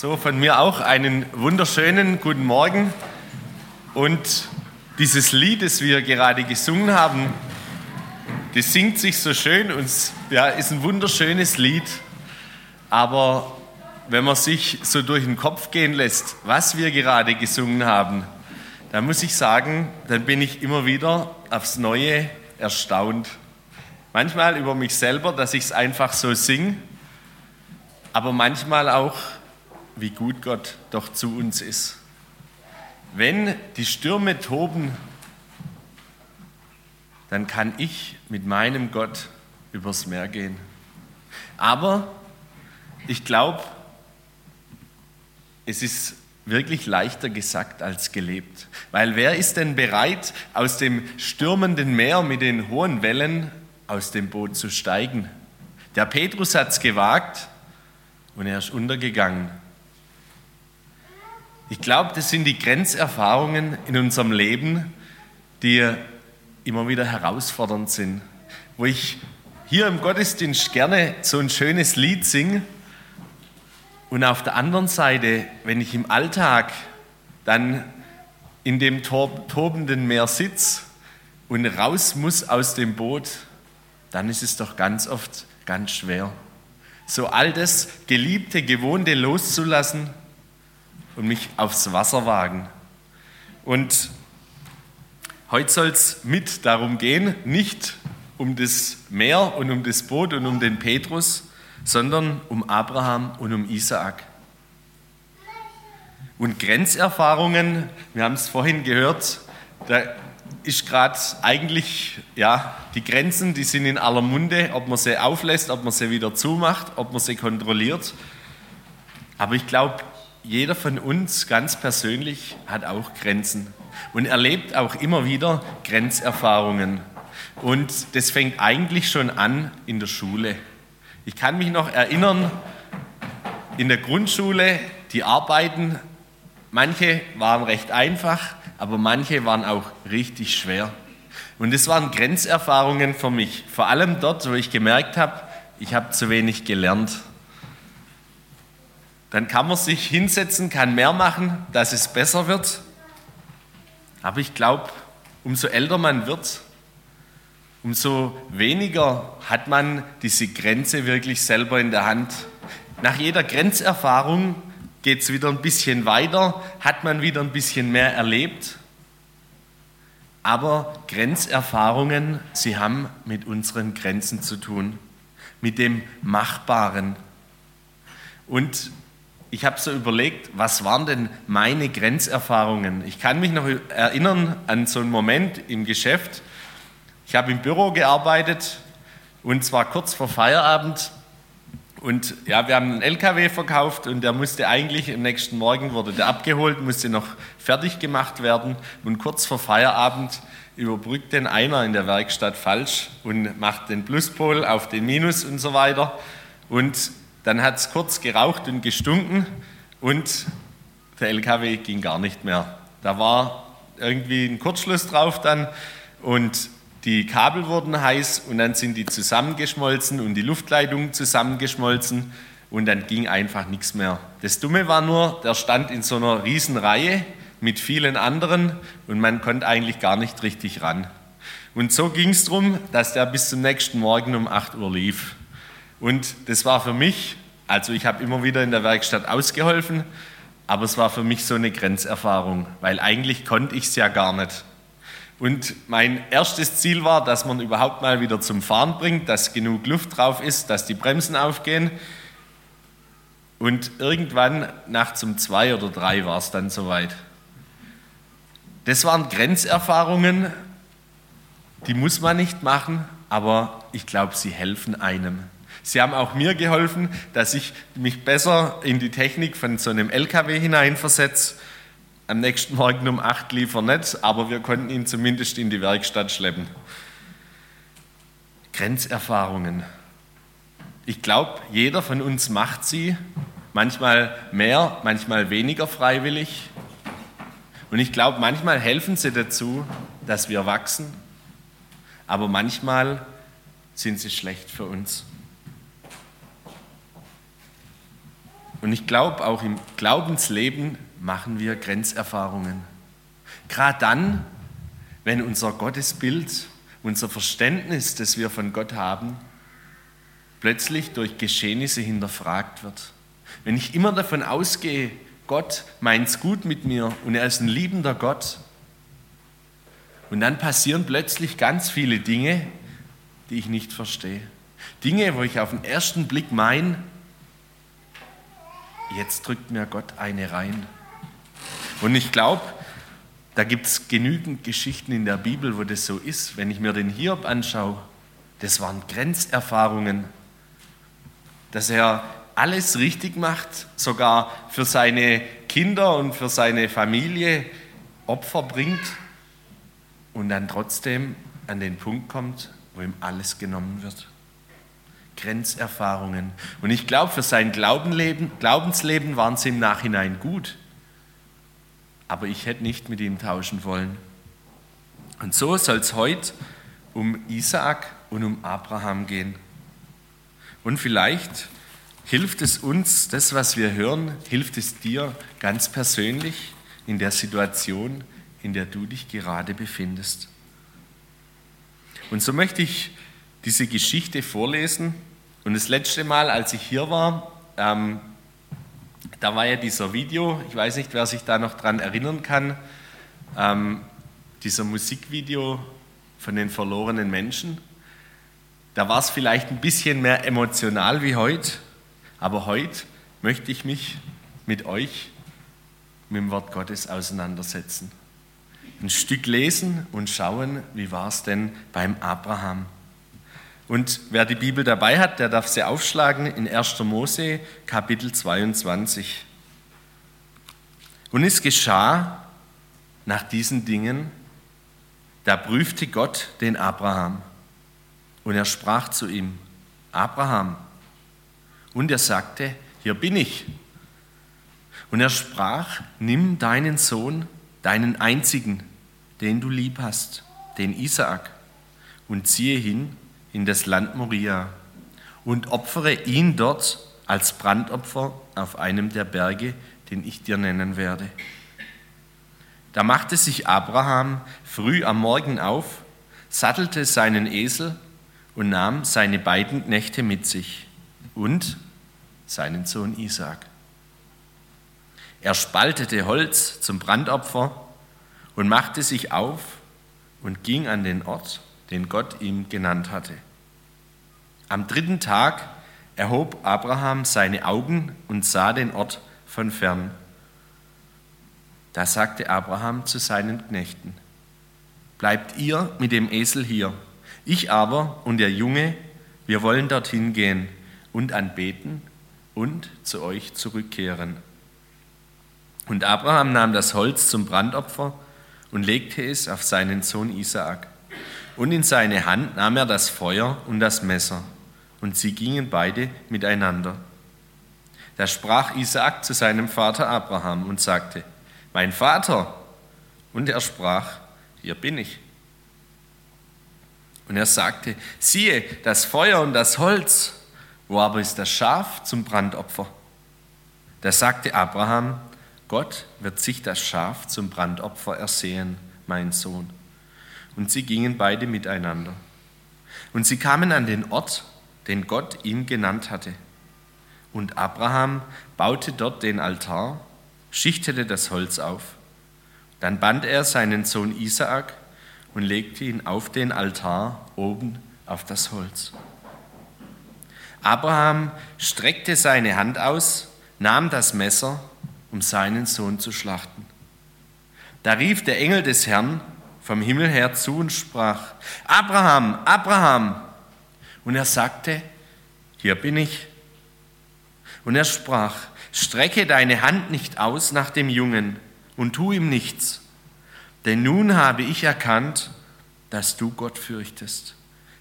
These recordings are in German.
So, von mir auch einen wunderschönen guten Morgen. Und dieses Lied, das wir gerade gesungen haben, das singt sich so schön und ja, ist ein wunderschönes Lied. Aber wenn man sich so durch den Kopf gehen lässt, was wir gerade gesungen haben, dann muss ich sagen, dann bin ich immer wieder aufs Neue erstaunt. Manchmal über mich selber, dass ich es einfach so singe, aber manchmal auch, wie gut Gott doch zu uns ist. Wenn die Stürme toben, dann kann ich mit meinem Gott übers Meer gehen. Aber ich glaube, es ist wirklich leichter gesagt als gelebt. Weil wer ist denn bereit, aus dem stürmenden Meer mit den hohen Wellen aus dem Boot zu steigen? Der Petrus hat es gewagt und er ist untergegangen. Ich glaube, das sind die Grenzerfahrungen in unserem Leben, die immer wieder herausfordernd sind. Wo ich hier im Gottesdienst gerne so ein schönes Lied singe und auf der anderen Seite, wenn ich im Alltag dann in dem tobenden Meer sitze und raus muss aus dem Boot, dann ist es doch ganz oft ganz schwer. So all das Geliebte, Gewohnte loszulassen und mich aufs Wasser wagen. Und heute soll es mit darum gehen, nicht um das Meer und um das Boot und um den Petrus, sondern um Abraham und um Isaak. Und Grenzerfahrungen, wir haben es vorhin gehört, da ist gerade eigentlich, ja, die Grenzen, die sind in aller Munde, ob man sie auflässt, ob man sie wieder zumacht, ob man sie kontrolliert. Aber ich glaube, jeder von uns ganz persönlich hat auch Grenzen und erlebt auch immer wieder Grenzerfahrungen. Und das fängt eigentlich schon an in der Schule. Ich kann mich noch erinnern, in der Grundschule, die Arbeiten, manche waren recht einfach, aber manche waren auch richtig schwer. Und das waren Grenzerfahrungen für mich, vor allem dort, wo ich gemerkt habe, ich habe zu wenig gelernt. Dann kann man sich hinsetzen, kann mehr machen, dass es besser wird. Aber ich glaube, umso älter man wird, umso weniger hat man diese Grenze wirklich selber in der Hand. Nach jeder Grenzerfahrung geht es wieder ein bisschen weiter, hat man wieder ein bisschen mehr erlebt. Aber Grenzerfahrungen, sie haben mit unseren Grenzen zu tun, mit dem Machbaren. Und ich habe so überlegt, was waren denn meine Grenzerfahrungen? Ich kann mich noch erinnern an so einen Moment im Geschäft, ich habe im Büro gearbeitet und zwar kurz vor Feierabend. Und ja, wir haben einen LKW verkauft und der musste eigentlich am nächsten Morgen wurde der abgeholt, musste noch fertig gemacht werden. Und kurz vor Feierabend überbrückt den einer in der Werkstatt falsch und macht den Pluspol auf den Minus und so weiter. Und dann hat es kurz geraucht und gestunken und der LKW ging gar nicht mehr. Da war irgendwie ein Kurzschluss drauf dann und die Kabel wurden heiß und dann sind die zusammengeschmolzen und die Luftleitungen zusammengeschmolzen und dann ging einfach nichts mehr. Das Dumme war nur, der stand in so einer riesen Reihe mit vielen anderen und man konnte eigentlich gar nicht richtig ran. Und so ging es darum, dass der bis zum nächsten Morgen um 8 Uhr lief. Und das war für mich, also ich habe immer wieder in der Werkstatt ausgeholfen, aber es war für mich so eine Grenzerfahrung, weil eigentlich konnte ich es ja gar nicht. Und mein erstes Ziel war, dass man überhaupt mal wieder zum Fahren bringt, dass genug Luft drauf ist, dass die Bremsen aufgehen. Und irgendwann nachts um zwei oder drei war es dann soweit. Das waren Grenzerfahrungen, die muss man nicht machen, aber ich glaube, sie helfen einem. Sie haben auch mir geholfen, dass ich mich besser in die Technik von so einem LKW hineinversetze am nächsten Morgen um 8 lief er nicht, aber wir konnten ihn zumindest in die Werkstatt schleppen. Grenzerfahrungen. Ich glaube, jeder von uns macht sie, manchmal mehr, manchmal weniger freiwillig. Und ich glaube, manchmal helfen sie dazu, dass wir wachsen, aber manchmal sind sie schlecht für uns. Und ich glaube, auch im Glaubensleben machen wir Grenzerfahrungen. Gerade dann, wenn unser Gottesbild, unser Verständnis, das wir von Gott haben, plötzlich durch Geschehnisse hinterfragt wird. Wenn ich immer davon ausgehe, Gott meint es gut mit mir und er ist ein liebender Gott, und dann passieren plötzlich ganz viele Dinge, die ich nicht verstehe. Dinge, wo ich auf den ersten Blick meine, jetzt drückt mir Gott eine rein. Und ich glaube, da gibt es genügend Geschichten in der Bibel, wo das so ist. Wenn ich mir den Hiob anschaue, das waren Grenzerfahrungen, dass er alles richtig macht, sogar für seine Kinder und für seine Familie Opfer bringt und dann trotzdem an den Punkt kommt, wo ihm alles genommen wird. Grenzerfahrungen. Und ich glaube, für sein Glaubensleben waren sie im Nachhinein gut. Aber ich hätte nicht mit ihm tauschen wollen. Und so soll es heute um Isaak und um Abraham gehen. Und vielleicht hilft es uns, das, was wir hören, hilft es dir ganz persönlich in der Situation, in der du dich gerade befindest. Und so möchte ich diese Geschichte vorlesen. Und das letzte Mal, als ich hier war, ähm, da war ja dieser Video, ich weiß nicht, wer sich da noch dran erinnern kann, ähm, dieser Musikvideo von den verlorenen Menschen. Da war es vielleicht ein bisschen mehr emotional wie heute, aber heute möchte ich mich mit euch mit dem Wort Gottes auseinandersetzen. Ein Stück lesen und schauen, wie war es denn beim Abraham. Und wer die Bibel dabei hat, der darf sie aufschlagen in 1. Mose Kapitel 22. Und es geschah nach diesen Dingen, da prüfte Gott den Abraham und er sprach zu ihm, Abraham. Und er sagte, hier bin ich. Und er sprach, nimm deinen Sohn, deinen einzigen, den du lieb hast, den Isaak, und ziehe hin in das Land Moria und opfere ihn dort als Brandopfer auf einem der Berge, den ich dir nennen werde. Da machte sich Abraham früh am Morgen auf, sattelte seinen Esel und nahm seine beiden Knechte mit sich und seinen Sohn Isaak. Er spaltete Holz zum Brandopfer und machte sich auf und ging an den Ort, den Gott ihm genannt hatte. Am dritten Tag erhob Abraham seine Augen und sah den Ort von fern. Da sagte Abraham zu seinen Knechten, Bleibt ihr mit dem Esel hier, ich aber und der Junge, wir wollen dorthin gehen und anbeten und zu euch zurückkehren. Und Abraham nahm das Holz zum Brandopfer und legte es auf seinen Sohn Isaak. Und in seine Hand nahm er das Feuer und das Messer, und sie gingen beide miteinander. Da sprach Isaak zu seinem Vater Abraham und sagte, Mein Vater! Und er sprach, Hier bin ich. Und er sagte, siehe, das Feuer und das Holz, wo aber ist das Schaf zum Brandopfer? Da sagte Abraham, Gott wird sich das Schaf zum Brandopfer ersehen, mein Sohn. Und sie gingen beide miteinander. Und sie kamen an den Ort, den Gott ihm genannt hatte. Und Abraham baute dort den Altar, schichtete das Holz auf. Dann band er seinen Sohn Isaak und legte ihn auf den Altar oben auf das Holz. Abraham streckte seine Hand aus, nahm das Messer um seinen Sohn zu schlachten. Da rief der Engel des Herrn vom Himmel her zu und sprach, Abraham, Abraham. Und er sagte, hier bin ich. Und er sprach, strecke deine Hand nicht aus nach dem Jungen und tu ihm nichts, denn nun habe ich erkannt, dass du Gott fürchtest,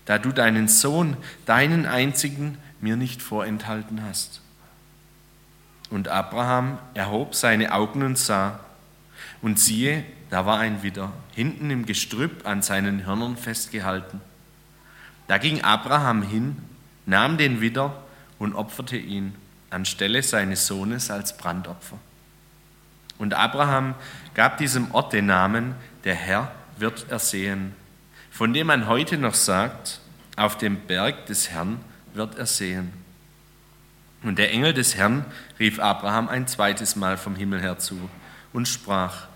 da du deinen Sohn, deinen einzigen, mir nicht vorenthalten hast. Und Abraham erhob seine Augen und sah, und siehe, da war ein Widder, hinten im Gestrüpp an seinen Hörnern festgehalten. Da ging Abraham hin, nahm den Widder und opferte ihn anstelle seines Sohnes als Brandopfer. Und Abraham gab diesem Ort den Namen, der Herr wird ersehen, von dem man heute noch sagt, auf dem Berg des Herrn wird er sehen. Und der Engel des Herrn rief Abraham ein zweites Mal vom Himmel her zu und sprach,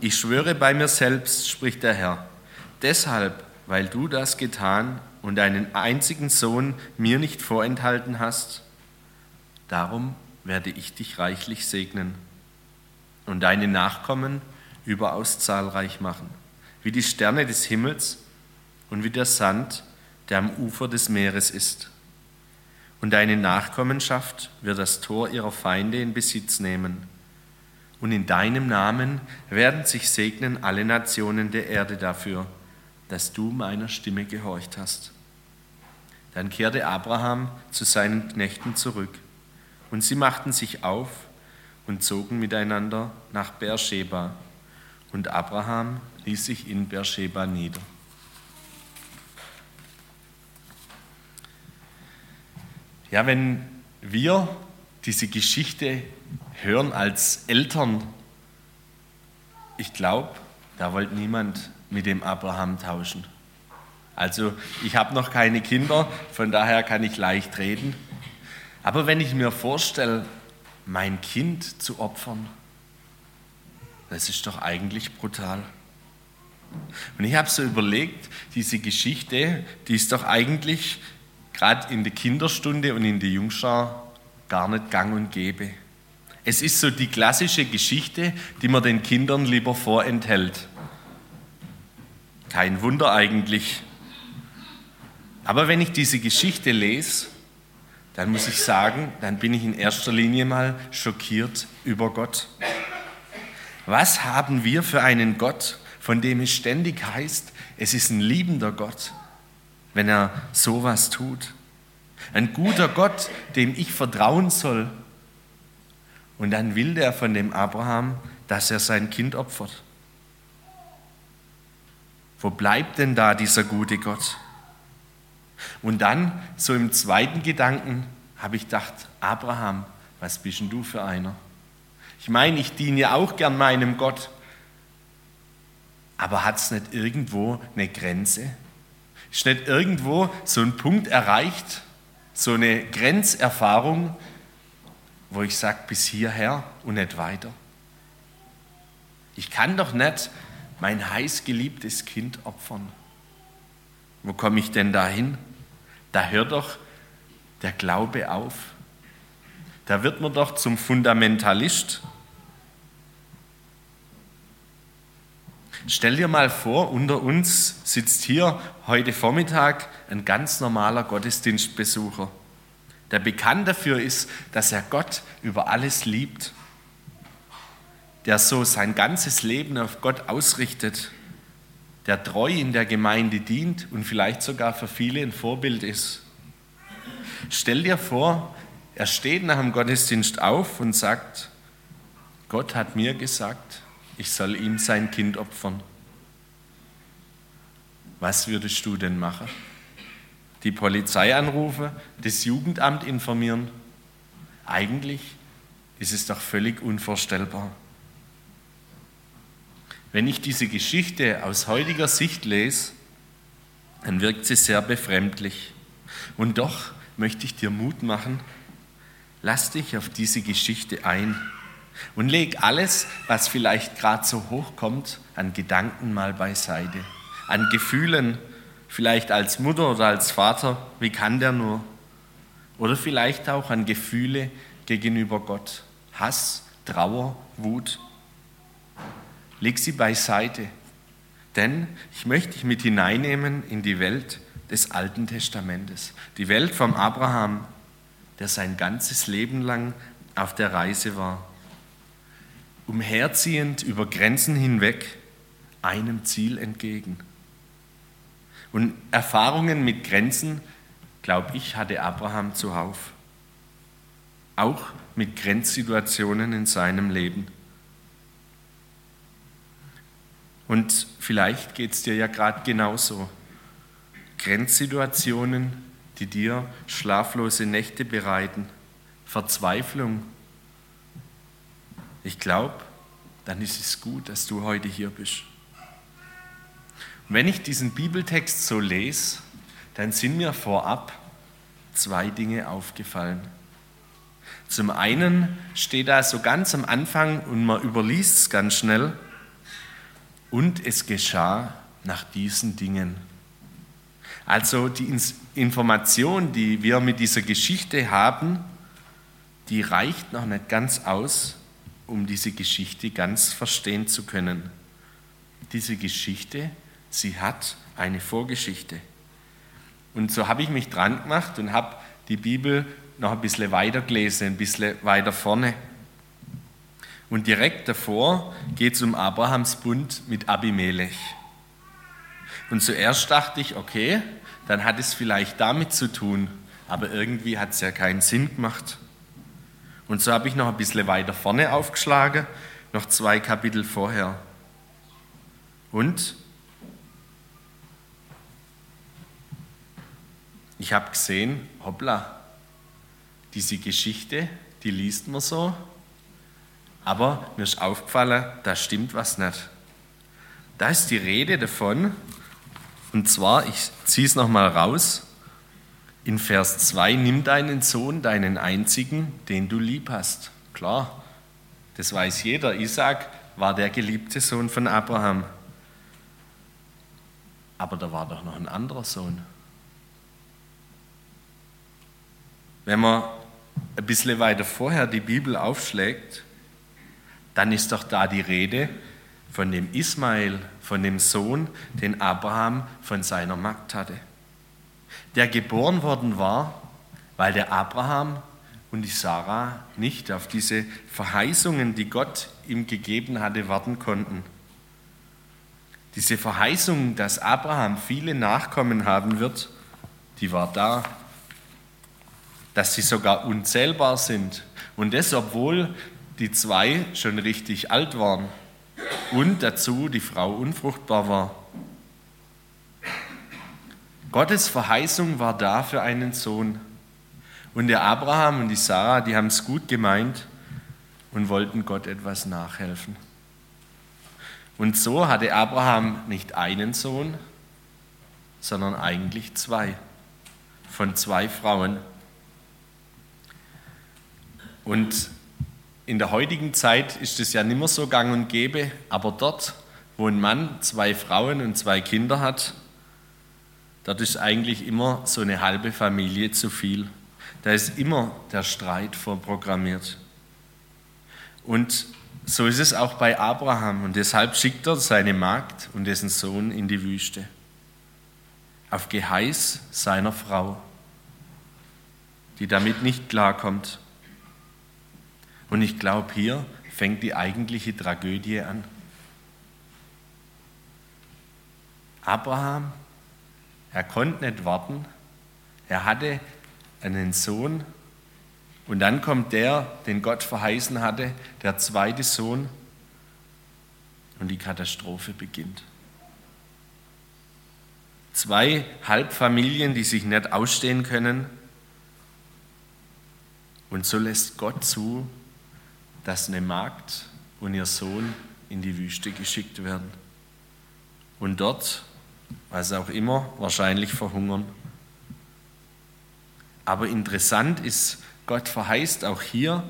ich schwöre bei mir selbst, spricht der Herr, deshalb, weil du das getan und deinen einzigen Sohn mir nicht vorenthalten hast, darum werde ich dich reichlich segnen und deine Nachkommen überaus zahlreich machen, wie die Sterne des Himmels und wie der Sand, der am Ufer des Meeres ist. Und deine Nachkommenschaft wird das Tor ihrer Feinde in Besitz nehmen. Und in deinem Namen werden sich segnen alle Nationen der Erde dafür, dass du meiner Stimme gehorcht hast. Dann kehrte Abraham zu seinen Knechten zurück, und sie machten sich auf und zogen miteinander nach Beersheba, und Abraham ließ sich in Beersheba nieder. Ja, wenn wir diese Geschichte hören als Eltern, ich glaube, da wollte niemand mit dem Abraham tauschen. Also ich habe noch keine Kinder, von daher kann ich leicht reden. Aber wenn ich mir vorstelle, mein Kind zu opfern, das ist doch eigentlich brutal. Und ich habe so überlegt, diese Geschichte, die ist doch eigentlich gerade in der Kinderstunde und in der Jungschar gar nicht gang und gäbe. Es ist so die klassische Geschichte, die man den Kindern lieber vorenthält. Kein Wunder eigentlich. Aber wenn ich diese Geschichte lese, dann muss ich sagen, dann bin ich in erster Linie mal schockiert über Gott. Was haben wir für einen Gott, von dem es ständig heißt, es ist ein liebender Gott, wenn er sowas tut? Ein guter Gott, dem ich vertrauen soll. Und dann will der von dem Abraham, dass er sein Kind opfert. Wo bleibt denn da dieser gute Gott? Und dann, so im zweiten Gedanken, habe ich gedacht, Abraham, was bist denn du für einer? Ich meine, ich diene ja auch gern meinem Gott. Aber hat es nicht irgendwo eine Grenze? Ist nicht irgendwo so ein Punkt erreicht, so eine Grenzerfahrung, wo ich sage, bis hierher und nicht weiter? Ich kann doch nicht mein heißgeliebtes Kind opfern. Wo komme ich denn da hin? Da hört doch der Glaube auf. Da wird man doch zum Fundamentalist. Stell dir mal vor, unter uns sitzt hier heute Vormittag ein ganz normaler Gottesdienstbesucher, der bekannt dafür ist, dass er Gott über alles liebt der so sein ganzes Leben auf Gott ausrichtet, der treu in der Gemeinde dient und vielleicht sogar für viele ein Vorbild ist. Stell dir vor, er steht nach dem Gottesdienst auf und sagt, Gott hat mir gesagt, ich soll ihm sein Kind opfern. Was würdest du denn machen? Die Polizei anrufen, das Jugendamt informieren? Eigentlich ist es doch völlig unvorstellbar. Wenn ich diese Geschichte aus heutiger Sicht lese, dann wirkt sie sehr befremdlich. Und doch möchte ich dir Mut machen, lass dich auf diese Geschichte ein und leg alles, was vielleicht gerade so hochkommt, an Gedanken mal beiseite, an Gefühlen, vielleicht als Mutter oder als Vater, wie kann der nur? Oder vielleicht auch an Gefühle gegenüber Gott, Hass, Trauer, Wut. Leg sie beiseite, denn ich möchte dich mit hineinnehmen in die Welt des Alten Testamentes, die Welt vom Abraham, der sein ganzes Leben lang auf der Reise war, umherziehend über Grenzen hinweg, einem Ziel entgegen. Und Erfahrungen mit Grenzen, glaube ich, hatte Abraham zuhauf. Auch mit Grenzsituationen in seinem Leben. Und vielleicht geht es dir ja gerade genauso. Grenzsituationen, die dir schlaflose Nächte bereiten, Verzweiflung, ich glaube, dann ist es gut, dass du heute hier bist. Wenn ich diesen Bibeltext so lese, dann sind mir vorab zwei Dinge aufgefallen. Zum einen steht da so ganz am Anfang und man überliest es ganz schnell, und es geschah nach diesen Dingen. Also die Information, die wir mit dieser Geschichte haben, die reicht noch nicht ganz aus, um diese Geschichte ganz verstehen zu können. Diese Geschichte, sie hat eine Vorgeschichte. Und so habe ich mich dran gemacht und habe die Bibel noch ein bisschen weiter gelesen, ein bisschen weiter vorne. Und direkt davor geht es um Abrahams Bund mit Abimelech. Und zuerst dachte ich, okay, dann hat es vielleicht damit zu tun, aber irgendwie hat es ja keinen Sinn gemacht. Und so habe ich noch ein bisschen weiter vorne aufgeschlagen, noch zwei Kapitel vorher. Und ich habe gesehen, hoppla, diese Geschichte, die liest man so, aber mir ist aufgefallen, da stimmt was nicht. Da ist die Rede davon, und zwar, ich ziehe es nochmal raus, in Vers 2, nimm deinen Sohn, deinen einzigen, den du lieb hast. Klar, das weiß jeder. Isaac war der geliebte Sohn von Abraham. Aber da war doch noch ein anderer Sohn. Wenn man ein bisschen weiter vorher die Bibel aufschlägt, dann ist doch da die Rede von dem Ismael, von dem Sohn, den Abraham von seiner Magd hatte der geboren worden war, weil der Abraham und die Sarah nicht auf diese Verheißungen, die Gott ihm gegeben hatte, warten konnten. Diese Verheißung, dass Abraham viele Nachkommen haben wird, die war da. Dass sie sogar unzählbar sind. Und das, obwohl die zwei schon richtig alt waren und dazu die Frau unfruchtbar war. Gottes Verheißung war da für einen Sohn. Und der Abraham und die Sarah, die haben es gut gemeint und wollten Gott etwas nachhelfen. Und so hatte Abraham nicht einen Sohn, sondern eigentlich zwei, von zwei Frauen. Und in der heutigen Zeit ist es ja nicht mehr so gang und gäbe, aber dort, wo ein Mann zwei Frauen und zwei Kinder hat, Dort ist eigentlich immer so eine halbe Familie zu viel. Da ist immer der Streit vorprogrammiert. Und so ist es auch bei Abraham. Und deshalb schickt er seine Magd und dessen Sohn in die Wüste. Auf Geheiß seiner Frau, die damit nicht klarkommt. Und ich glaube, hier fängt die eigentliche Tragödie an. Abraham er konnte nicht warten. Er hatte einen Sohn. Und dann kommt der, den Gott verheißen hatte, der zweite Sohn. Und die Katastrophe beginnt. Zwei Halbfamilien, die sich nicht ausstehen können. Und so lässt Gott zu, dass eine Magd und ihr Sohn in die Wüste geschickt werden. Und dort was auch immer, wahrscheinlich verhungern. Aber interessant ist, Gott verheißt auch hier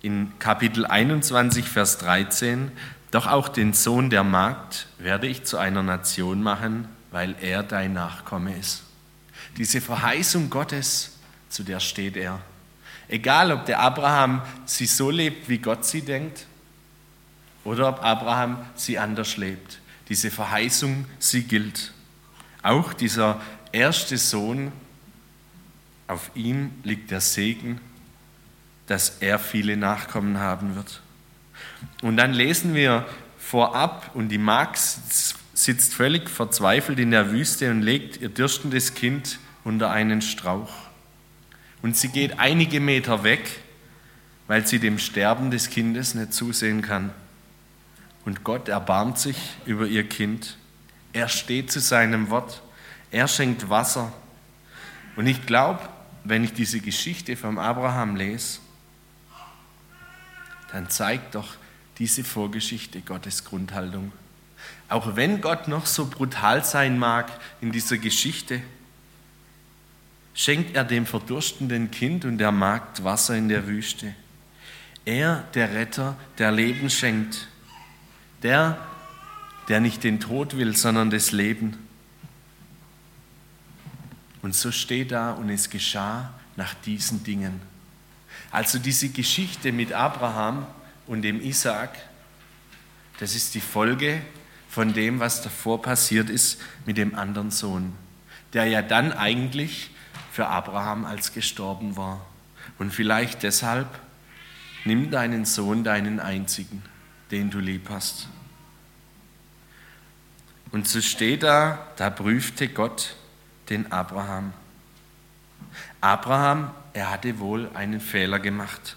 in Kapitel 21, Vers 13, doch auch den Sohn der Magd werde ich zu einer Nation machen, weil er dein Nachkomme ist. Diese Verheißung Gottes, zu der steht er. Egal, ob der Abraham sie so lebt, wie Gott sie denkt, oder ob Abraham sie anders lebt. Diese Verheißung, sie gilt. Auch dieser erste Sohn, auf ihm liegt der Segen, dass er viele Nachkommen haben wird. Und dann lesen wir vorab, und die Magd sitzt völlig verzweifelt in der Wüste und legt ihr dürstendes Kind unter einen Strauch. Und sie geht einige Meter weg, weil sie dem Sterben des Kindes nicht zusehen kann. Und Gott erbarmt sich über ihr Kind. Er steht zu seinem Wort. Er schenkt Wasser. Und ich glaube, wenn ich diese Geschichte vom Abraham lese, dann zeigt doch diese Vorgeschichte Gottes Grundhaltung. Auch wenn Gott noch so brutal sein mag in dieser Geschichte, schenkt er dem verdurstenden Kind und der Magd Wasser in der Wüste. Er, der Retter, der Leben schenkt, der, der nicht den Tod will, sondern das Leben. Und so steht da, und es geschah nach diesen Dingen. Also diese Geschichte mit Abraham und dem Isaak, das ist die Folge von dem, was davor passiert ist mit dem anderen Sohn, der ja dann eigentlich für Abraham als gestorben war. Und vielleicht deshalb, nimm deinen Sohn, deinen einzigen, den du lieb hast. Und so steht da, da prüfte Gott den Abraham. Abraham, er hatte wohl einen Fehler gemacht.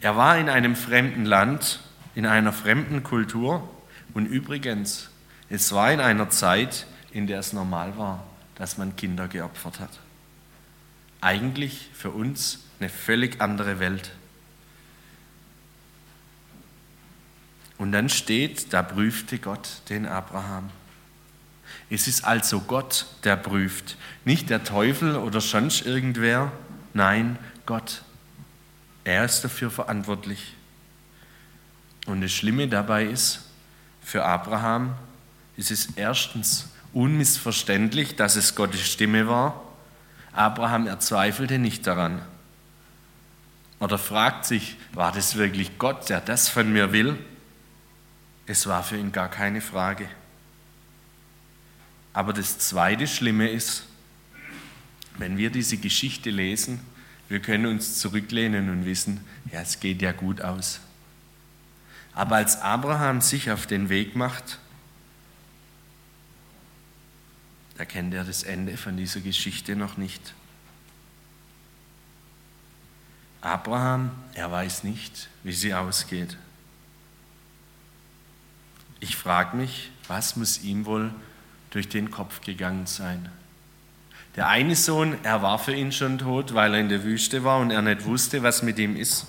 Er war in einem fremden Land, in einer fremden Kultur und übrigens, es war in einer Zeit, in der es normal war, dass man Kinder geopfert hat. Eigentlich für uns eine völlig andere Welt. Und dann steht, da prüfte Gott den Abraham. Es ist also Gott, der prüft, nicht der Teufel oder sonst irgendwer, nein, Gott. Er ist dafür verantwortlich. Und das Schlimme dabei ist, für Abraham ist es erstens unmissverständlich, dass es Gottes Stimme war. Abraham erzweifelte nicht daran. Oder fragt sich, war das wirklich Gott, der das von mir will? Es war für ihn gar keine Frage. Aber das zweite Schlimme ist, wenn wir diese Geschichte lesen, wir können uns zurücklehnen und wissen, ja, es geht ja gut aus. Aber als Abraham sich auf den Weg macht, da kennt er das Ende von dieser Geschichte noch nicht. Abraham, er weiß nicht, wie sie ausgeht. Ich frage mich, was muss ihm wohl durch den Kopf gegangen sein. Der eine Sohn, er war für ihn schon tot, weil er in der Wüste war und er nicht wusste, was mit ihm ist.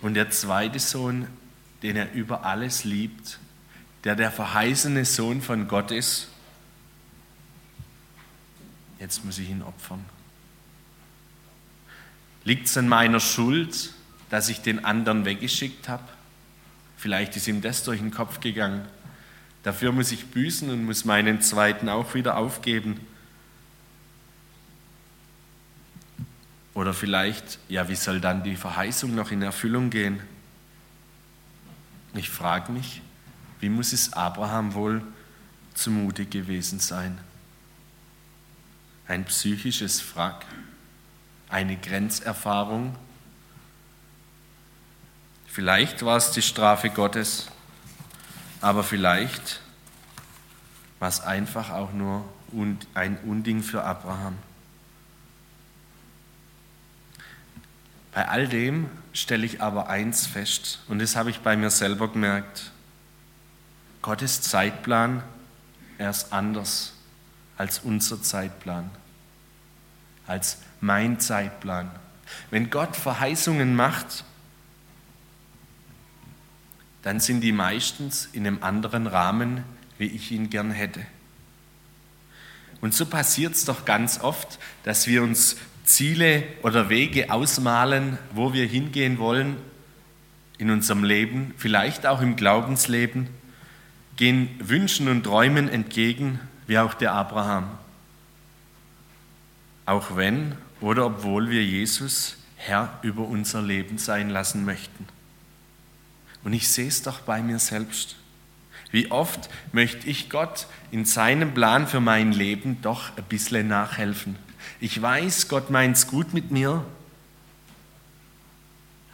Und der zweite Sohn, den er über alles liebt, der der verheißene Sohn von Gott ist, jetzt muss ich ihn opfern. Liegt es an meiner Schuld, dass ich den anderen weggeschickt habe? Vielleicht ist ihm das durch den Kopf gegangen. Dafür muss ich büßen und muss meinen zweiten auch wieder aufgeben. Oder vielleicht, ja, wie soll dann die Verheißung noch in Erfüllung gehen? Ich frage mich, wie muss es Abraham wohl zumute gewesen sein? Ein psychisches Frack, eine Grenzerfahrung. Vielleicht war es die Strafe Gottes aber vielleicht war es einfach auch nur ein Unding für Abraham. Bei all dem stelle ich aber eins fest, und das habe ich bei mir selber gemerkt. Gottes Zeitplan, er ist anders als unser Zeitplan, als mein Zeitplan. Wenn Gott Verheißungen macht, dann sind die meistens in einem anderen Rahmen, wie ich ihn gern hätte. Und so passiert es doch ganz oft, dass wir uns Ziele oder Wege ausmalen, wo wir hingehen wollen in unserem Leben, vielleicht auch im Glaubensleben, gehen Wünschen und Träumen entgegen, wie auch der Abraham. Auch wenn oder obwohl wir Jesus Herr über unser Leben sein lassen möchten. Und ich sehe es doch bei mir selbst. Wie oft möchte ich Gott in seinem Plan für mein Leben doch ein bisschen nachhelfen. Ich weiß, Gott meint es gut mit mir,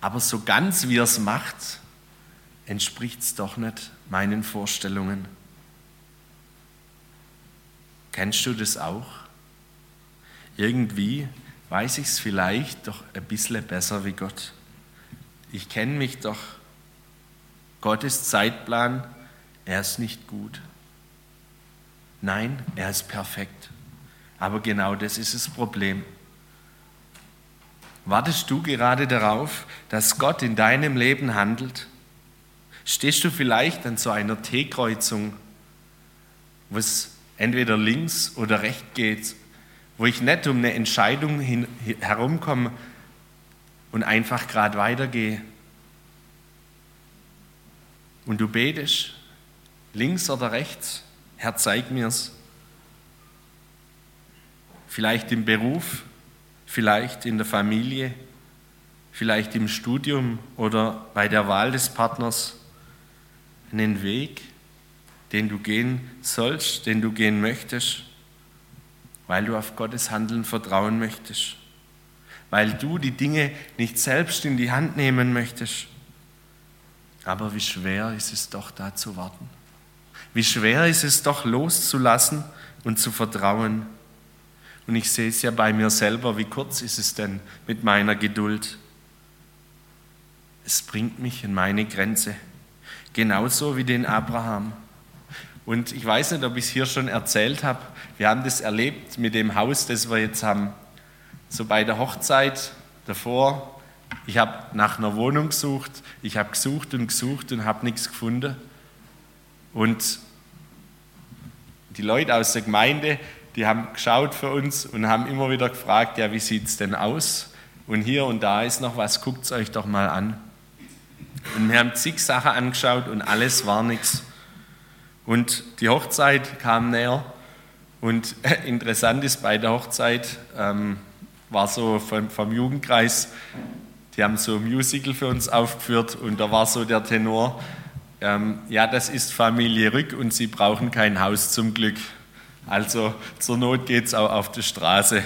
aber so ganz wie er es macht, entspricht es doch nicht meinen Vorstellungen. Kennst du das auch? Irgendwie weiß ich es vielleicht doch ein bisschen besser wie Gott. Ich kenne mich doch Gottes Zeitplan, er ist nicht gut. Nein, er ist perfekt. Aber genau das ist das Problem. Wartest du gerade darauf, dass Gott in deinem Leben handelt? Stehst du vielleicht an so einer T-Kreuzung, wo es entweder links oder rechts geht, wo ich nicht um eine Entscheidung hin, herumkomme und einfach gerade weitergehe? Und du betest, links oder rechts, Herr, zeig mir's. Vielleicht im Beruf, vielleicht in der Familie, vielleicht im Studium oder bei der Wahl des Partners. Einen Weg, den du gehen sollst, den du gehen möchtest, weil du auf Gottes Handeln vertrauen möchtest, weil du die Dinge nicht selbst in die Hand nehmen möchtest. Aber wie schwer ist es doch, da zu warten. Wie schwer ist es doch loszulassen und zu vertrauen. Und ich sehe es ja bei mir selber, wie kurz ist es denn mit meiner Geduld. Es bringt mich in meine Grenze, genauso wie den Abraham. Und ich weiß nicht, ob ich es hier schon erzählt habe, wir haben das erlebt mit dem Haus, das wir jetzt haben. So bei der Hochzeit davor, ich habe nach einer Wohnung gesucht, ich habe gesucht und gesucht und habe nichts gefunden. Und die Leute aus der Gemeinde, die haben geschaut für uns und haben immer wieder gefragt, ja, wie sieht es denn aus? Und hier und da ist noch was, guckt es euch doch mal an. Und wir haben zig Sachen angeschaut und alles war nichts. Und die Hochzeit kam näher. Und interessant ist, bei der Hochzeit ähm, war so vom, vom Jugendkreis, die haben so ein Musical für uns aufgeführt und da war so der Tenor, ähm, ja, das ist Familie Rück und sie brauchen kein Haus zum Glück. Also zur Not geht es auch auf der Straße.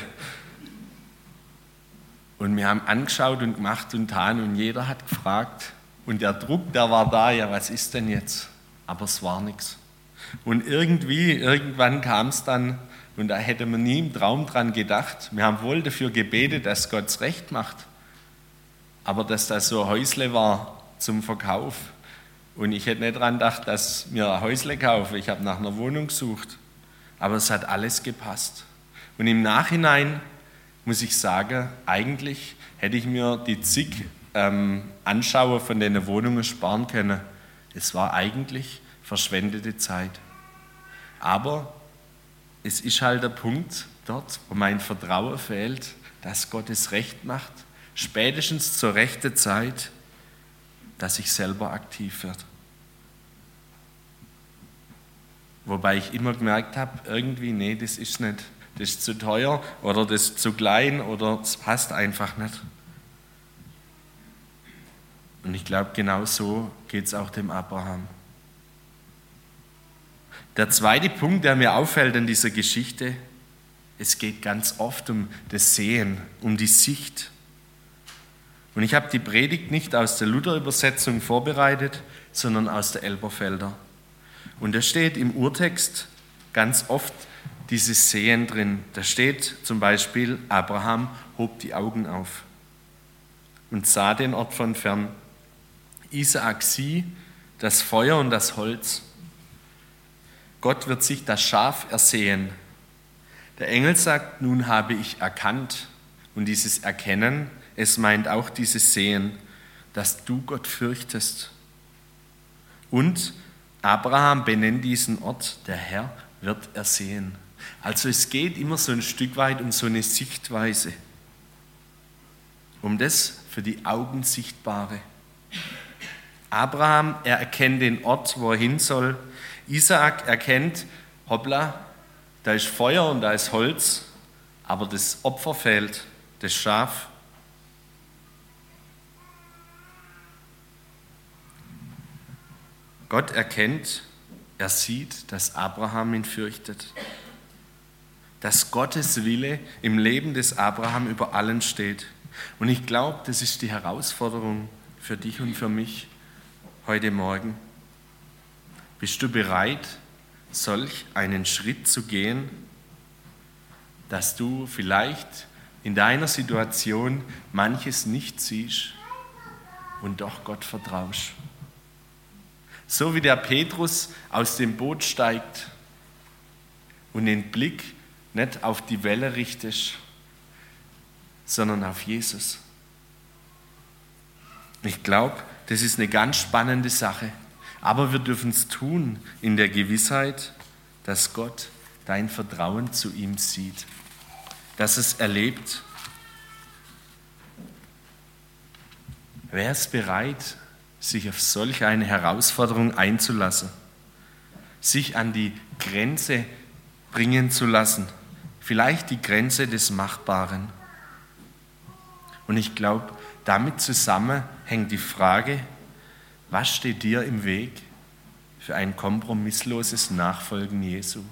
Und wir haben angeschaut und gemacht und getan und jeder hat gefragt. Und der Druck, der war da, ja, was ist denn jetzt? Aber es war nichts. Und irgendwie, irgendwann kam es dann, und da hätte man nie im Traum dran gedacht. Wir haben wohl dafür gebetet, dass Gott es recht macht. Aber dass das so ein Häusle war zum Verkauf, und ich hätte nicht daran gedacht, dass mir ein Häusle kaufe. Ich habe nach einer Wohnung gesucht. Aber es hat alles gepasst. Und im Nachhinein muss ich sagen, eigentlich hätte ich mir die zig ähm, Anschauer von den Wohnungen sparen können. Es war eigentlich verschwendete Zeit. Aber es ist halt der Punkt dort, wo mein Vertrauen fehlt, dass Gott es recht macht, spätestens zur rechten Zeit dass ich selber aktiv werde. Wobei ich immer gemerkt habe, irgendwie, nee, das ist nicht, das ist zu teuer oder das ist zu klein oder es passt einfach nicht. Und ich glaube, genau so geht es auch dem Abraham. Der zweite Punkt, der mir auffällt in dieser Geschichte, es geht ganz oft um das Sehen, um die Sicht. Und ich habe die Predigt nicht aus der Luther-Übersetzung vorbereitet, sondern aus der Elberfelder. Und da steht im Urtext ganz oft dieses Sehen drin. Da steht zum Beispiel, Abraham hob die Augen auf und sah den Ort von fern. Isaak sieh das Feuer und das Holz. Gott wird sich das Schaf ersehen. Der Engel sagt, nun habe ich erkannt. Und dieses Erkennen es meint auch dieses Sehen, dass du Gott fürchtest. Und Abraham benennt diesen Ort, der Herr wird ersehen. Also es geht immer so ein Stück weit um so eine Sichtweise, um das für die Augen Sichtbare. Abraham, er erkennt den Ort, wo er hin soll. Isaak erkennt, hoppla, da ist Feuer und da ist Holz, aber das Opfer fehlt, das Schaf. Gott erkennt, er sieht, dass Abraham ihn fürchtet. Dass Gottes Wille im Leben des Abraham über allen steht. Und ich glaube, das ist die Herausforderung für dich und für mich heute Morgen. Bist du bereit, solch einen Schritt zu gehen, dass du vielleicht in deiner Situation manches nicht siehst und doch Gott vertraust? So wie der Petrus aus dem Boot steigt und den Blick nicht auf die Welle richtest, sondern auf Jesus. Ich glaube, das ist eine ganz spannende Sache. Aber wir dürfen es tun in der Gewissheit, dass Gott dein Vertrauen zu ihm sieht, dass es erlebt. Wer ist bereit, sich auf solch eine Herausforderung einzulassen, sich an die Grenze bringen zu lassen, vielleicht die Grenze des Machbaren? Und ich glaube, damit zusammen hängt die Frage, was steht dir im Weg für ein kompromissloses Nachfolgen Jesu?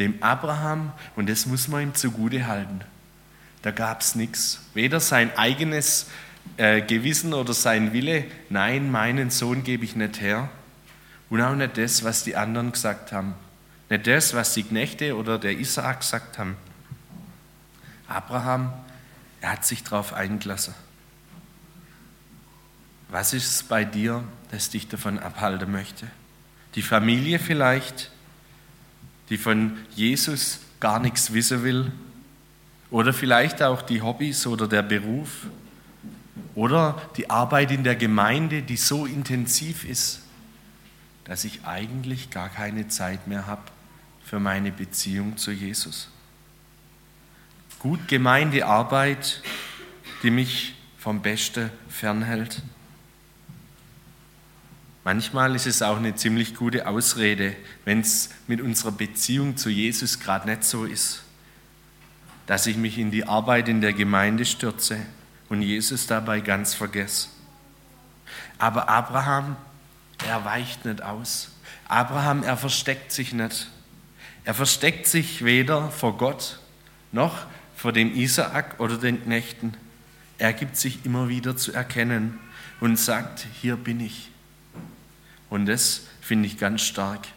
Dem Abraham, und das muss man ihm zugute halten, da gab es nichts. Weder sein eigenes äh, Gewissen oder sein Wille, nein, meinen Sohn gebe ich nicht her. Und auch nicht das, was die anderen gesagt haben. Nicht das, was die Knechte oder der Isaak gesagt haben. Abraham, er hat sich darauf eingelassen. Was ist es bei dir, das dich davon abhalten möchte? Die Familie vielleicht, die von Jesus gar nichts wissen will? Oder vielleicht auch die Hobbys oder der Beruf? Oder die Arbeit in der Gemeinde, die so intensiv ist, dass ich eigentlich gar keine Zeit mehr habe für meine Beziehung zu Jesus? Gut gemeinte Arbeit, die mich vom Besten fernhält? Manchmal ist es auch eine ziemlich gute Ausrede, wenn es mit unserer Beziehung zu Jesus gerade nicht so ist, dass ich mich in die Arbeit in der Gemeinde stürze und Jesus dabei ganz vergesse. Aber Abraham, er weicht nicht aus. Abraham, er versteckt sich nicht. Er versteckt sich weder vor Gott noch vor dem Isaak oder den Knechten. Er gibt sich immer wieder zu erkennen und sagt, hier bin ich. Und das finde ich ganz stark.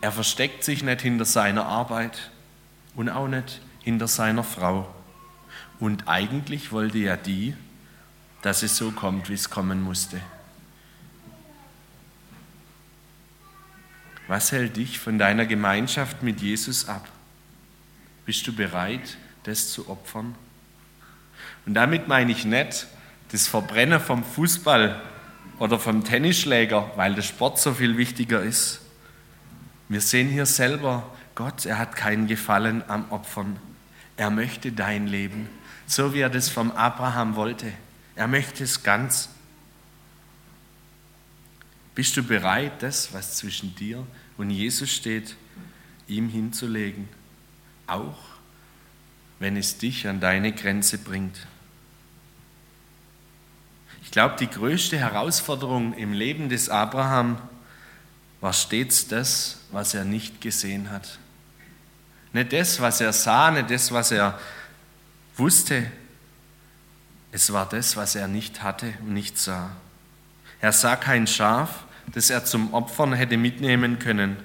Er versteckt sich nicht hinter seiner Arbeit und auch nicht hinter seiner Frau. Und eigentlich wollte ja die, dass es so kommt, wie es kommen musste. Was hält dich von deiner Gemeinschaft mit Jesus ab? Bist du bereit, das zu opfern? Und damit meine ich nicht das Verbrennen vom Fußball oder vom Tennisschläger, weil der Sport so viel wichtiger ist. Wir sehen hier selber, Gott, er hat keinen Gefallen am Opfern. Er möchte dein Leben, so wie er das vom Abraham wollte. Er möchte es ganz. Bist du bereit, das, was zwischen dir und Jesus steht, ihm hinzulegen, auch wenn es dich an deine Grenze bringt? Ich glaube, die größte Herausforderung im Leben des Abraham war stets das, was er nicht gesehen hat. Nicht das, was er sah, nicht das, was er wusste. Es war das, was er nicht hatte und nicht sah. Er sah kein Schaf, das er zum Opfern hätte mitnehmen können.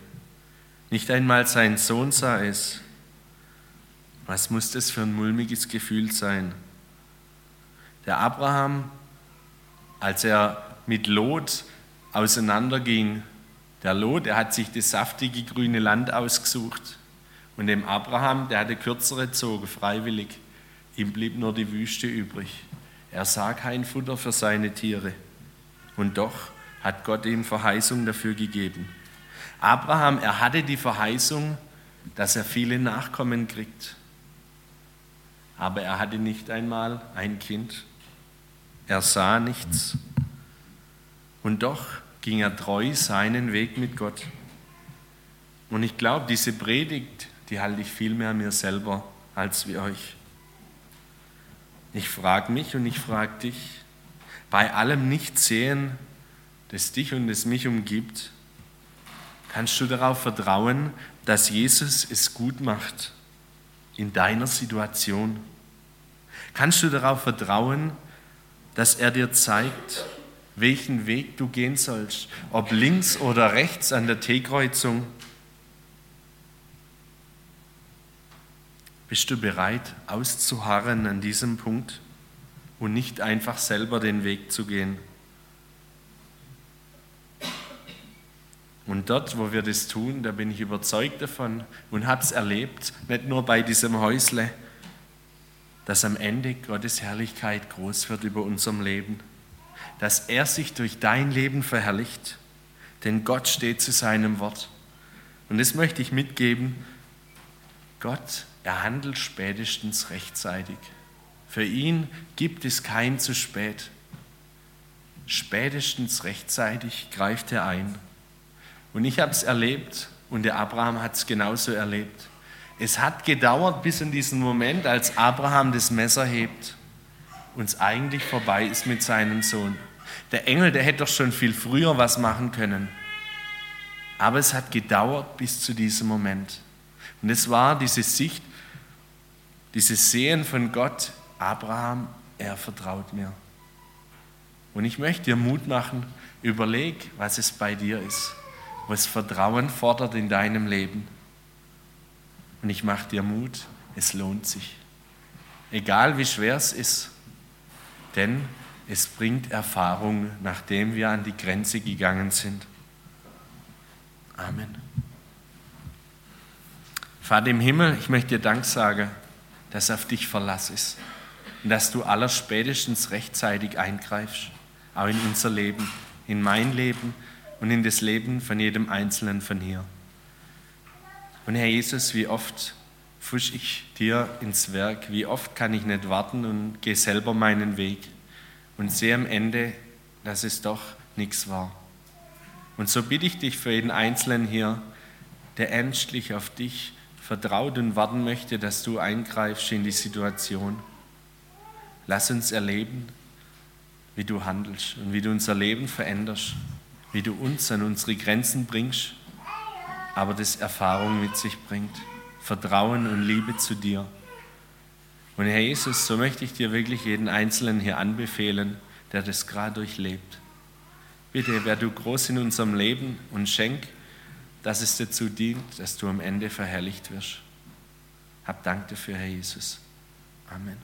Nicht einmal sein Sohn sah es. Was muss das für ein mulmiges Gefühl sein? Der Abraham als er mit Lot auseinanderging. Der Lot, der hat sich das saftige grüne Land ausgesucht. Und dem Abraham, der hatte kürzere Zoge, freiwillig. Ihm blieb nur die Wüste übrig. Er sah kein Futter für seine Tiere. Und doch hat Gott ihm Verheißung dafür gegeben. Abraham, er hatte die Verheißung, dass er viele Nachkommen kriegt. Aber er hatte nicht einmal ein Kind. Er sah nichts. Und doch ging er treu seinen Weg mit Gott. Und ich glaube, diese Predigt, die halte ich viel mehr mir selber als wie euch. Ich frage mich und ich frage dich, bei allem Nichtsehen, das dich und das mich umgibt, kannst du darauf vertrauen, dass Jesus es gut macht in deiner Situation? Kannst du darauf vertrauen, dass dass er dir zeigt, welchen Weg du gehen sollst, ob links oder rechts an der T-Kreuzung. Bist du bereit, auszuharren an diesem Punkt und nicht einfach selber den Weg zu gehen? Und dort, wo wir das tun, da bin ich überzeugt davon und habe es erlebt, nicht nur bei diesem Häusle, dass am Ende Gottes Herrlichkeit groß wird über unserem Leben, dass er sich durch dein Leben verherrlicht, denn Gott steht zu seinem Wort. Und das möchte ich mitgeben, Gott, er handelt spätestens rechtzeitig. Für ihn gibt es kein zu spät. Spätestens rechtzeitig greift er ein. Und ich habe es erlebt und der Abraham hat es genauso erlebt. Es hat gedauert bis in diesen Moment, als Abraham das Messer hebt und es eigentlich vorbei ist mit seinem Sohn. Der Engel, der hätte doch schon viel früher was machen können. Aber es hat gedauert bis zu diesem Moment. Und es war diese Sicht, dieses Sehen von Gott, Abraham, er vertraut mir. Und ich möchte dir Mut machen, überleg, was es bei dir ist, was Vertrauen fordert in deinem Leben. Und ich mache dir Mut, es lohnt sich. Egal wie schwer es ist, denn es bringt Erfahrung, nachdem wir an die Grenze gegangen sind. Amen. Vater im Himmel, ich möchte dir Dank sagen, dass auf dich Verlass ist und dass du allerspätestens rechtzeitig eingreifst, auch in unser Leben, in mein Leben und in das Leben von jedem Einzelnen von hier. Und Herr Jesus, wie oft fusch ich dir ins Werk, wie oft kann ich nicht warten und gehe selber meinen Weg und sehe am Ende, dass es doch nichts war. Und so bitte ich dich für jeden Einzelnen hier, der ernstlich auf dich vertraut und warten möchte, dass du eingreifst in die Situation. Lass uns erleben, wie du handelst und wie du unser Leben veränderst, wie du uns an unsere Grenzen bringst, aber das Erfahrung mit sich bringt, Vertrauen und Liebe zu dir. Und Herr Jesus, so möchte ich dir wirklich jeden Einzelnen hier anbefehlen, der das gerade durchlebt. Bitte, wer du groß in unserem Leben und schenk, dass es dazu dient, dass du am Ende verherrlicht wirst. Hab Dank dafür, Herr Jesus. Amen.